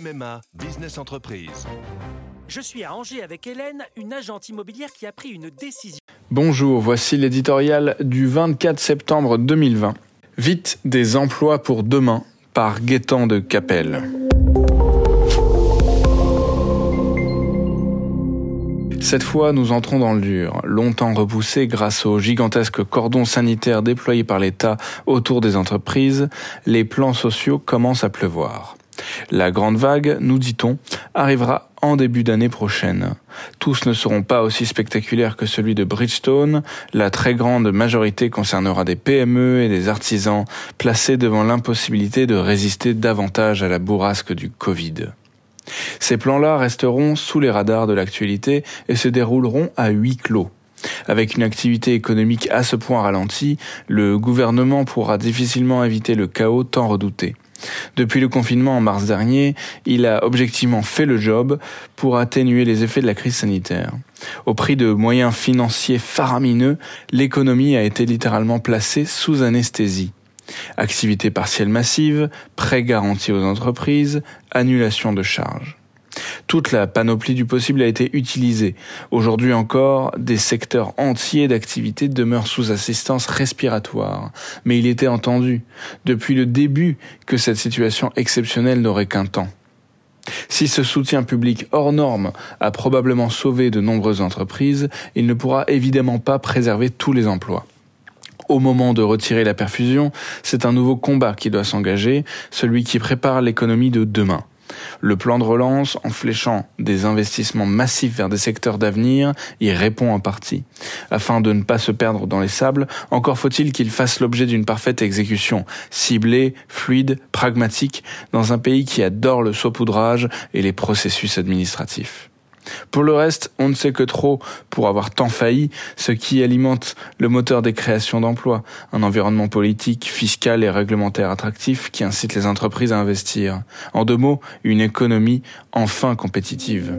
MMA Business Entreprise. Je suis à Angers avec Hélène, une agente immobilière qui a pris une décision. Bonjour, voici l'éditorial du 24 septembre 2020. Vite des emplois pour demain par Gaétan de Capelle. Cette fois, nous entrons dans le dur. Longtemps repoussé grâce au gigantesque cordon sanitaire déployé par l'État autour des entreprises, les plans sociaux commencent à pleuvoir. La grande vague, nous dit-on, arrivera en début d'année prochaine. Tous ne seront pas aussi spectaculaires que celui de Bridgestone. La très grande majorité concernera des PME et des artisans placés devant l'impossibilité de résister davantage à la bourrasque du Covid. Ces plans-là resteront sous les radars de l'actualité et se dérouleront à huis clos. Avec une activité économique à ce point ralentie, le gouvernement pourra difficilement éviter le chaos tant redouté. Depuis le confinement en mars dernier, il a objectivement fait le job pour atténuer les effets de la crise sanitaire. Au prix de moyens financiers faramineux, l'économie a été littéralement placée sous anesthésie. Activité partielle massive, prêts garantis aux entreprises, annulation de charges. Toute la panoplie du possible a été utilisée. Aujourd'hui encore, des secteurs entiers d'activité demeurent sous assistance respiratoire. Mais il était entendu, depuis le début, que cette situation exceptionnelle n'aurait qu'un temps. Si ce soutien public hors norme a probablement sauvé de nombreuses entreprises, il ne pourra évidemment pas préserver tous les emplois au moment de retirer la perfusion, c'est un nouveau combat qui doit s'engager, celui qui prépare l'économie de demain. Le plan de relance, en fléchant des investissements massifs vers des secteurs d'avenir, y répond en partie. Afin de ne pas se perdre dans les sables, encore faut-il qu'il fasse l'objet d'une parfaite exécution, ciblée, fluide, pragmatique, dans un pays qui adore le saupoudrage et les processus administratifs. Pour le reste, on ne sait que trop pour avoir tant failli, ce qui alimente le moteur des créations d'emplois, un environnement politique, fiscal et réglementaire attractif qui incite les entreprises à investir. En deux mots, une économie enfin compétitive.